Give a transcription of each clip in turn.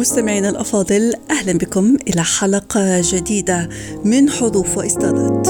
مستمعينا الأفاضل أهلا بكم إلى حلقة جديدة من حروف وإصدارات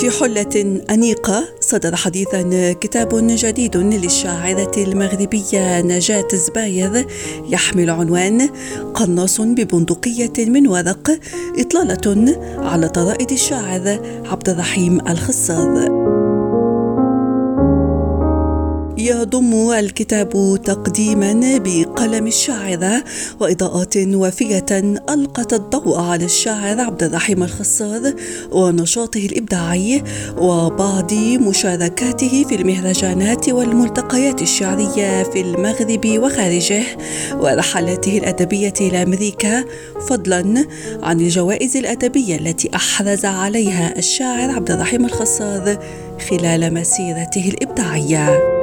في حلة أنيقة صدر حديثا كتاب جديد للشاعرة المغربية نجاة زباير يحمل عنوان قناص ببندقية من ورق إطلالة على طرائد الشاعر عبد الرحيم الخصار يضم الكتاب تقديما بقلم الشاعرة وإضاءات وافية ألقت الضوء على الشاعر عبد الرحيم الخصار ونشاطه الإبداعي وبعض مشاركاته في المهرجانات والملتقيات الشعرية في المغرب وخارجه ورحلاته الأدبية إلى أمريكا فضلا عن الجوائز الأدبية التي أحرز عليها الشاعر عبد الرحيم الخصار خلال مسيرته الإبداعية.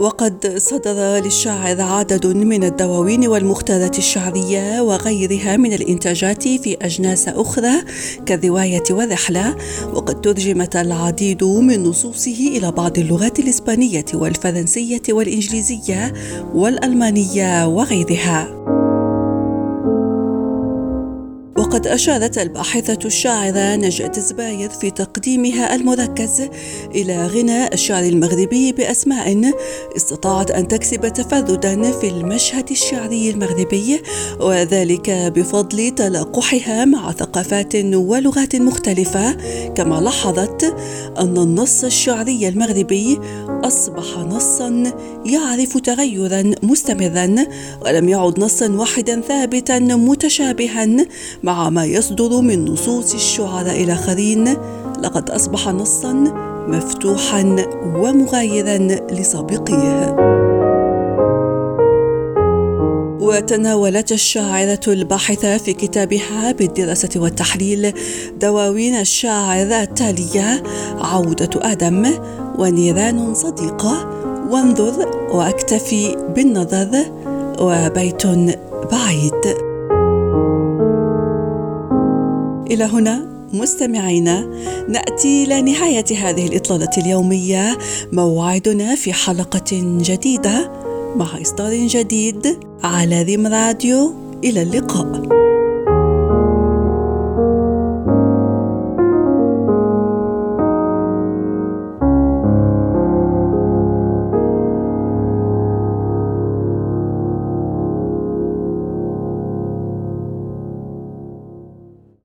وقد صدر للشاعر عدد من الدواوين والمختارات الشعرية وغيرها من الإنتاجات في أجناس أخرى كالرواية والرحلة وقد ترجمت العديد من نصوصه إلى بعض اللغات الإسبانية والفرنسية والإنجليزية والألمانية وغيرها. وقد أشارت الباحثة الشاعرة نجأة زباير في تقديمها المركز إلى غنى الشعر المغربي بأسماء استطاعت أن تكسب تفردا في المشهد الشعري المغربي وذلك بفضل تلاقحها مع ثقافات ولغات مختلفة كما لاحظت أن النص الشعري المغربي أصبح نصا يعرف تغيرا مستمرا ولم يعد نصا واحدا ثابتا متشابها مع ما يصدر من نصوص الشعراء الآخرين. لقد أصبح نصا مفتوحا ومغايرا لسابقيه. وتناولت الشاعرة الباحثة في كتابها بالدراسة والتحليل دواوين الشاعر التالية عودة آدم ونيران صديقة وانظر وأكتفي بالنظر وبيت بعيد. إلى هنا مستمعينا نأتي إلى نهاية هذه الإطلالة اليومية. موعدنا في حلقة جديدة مع إصدار جديد على ريم راديو. إلى اللقاء.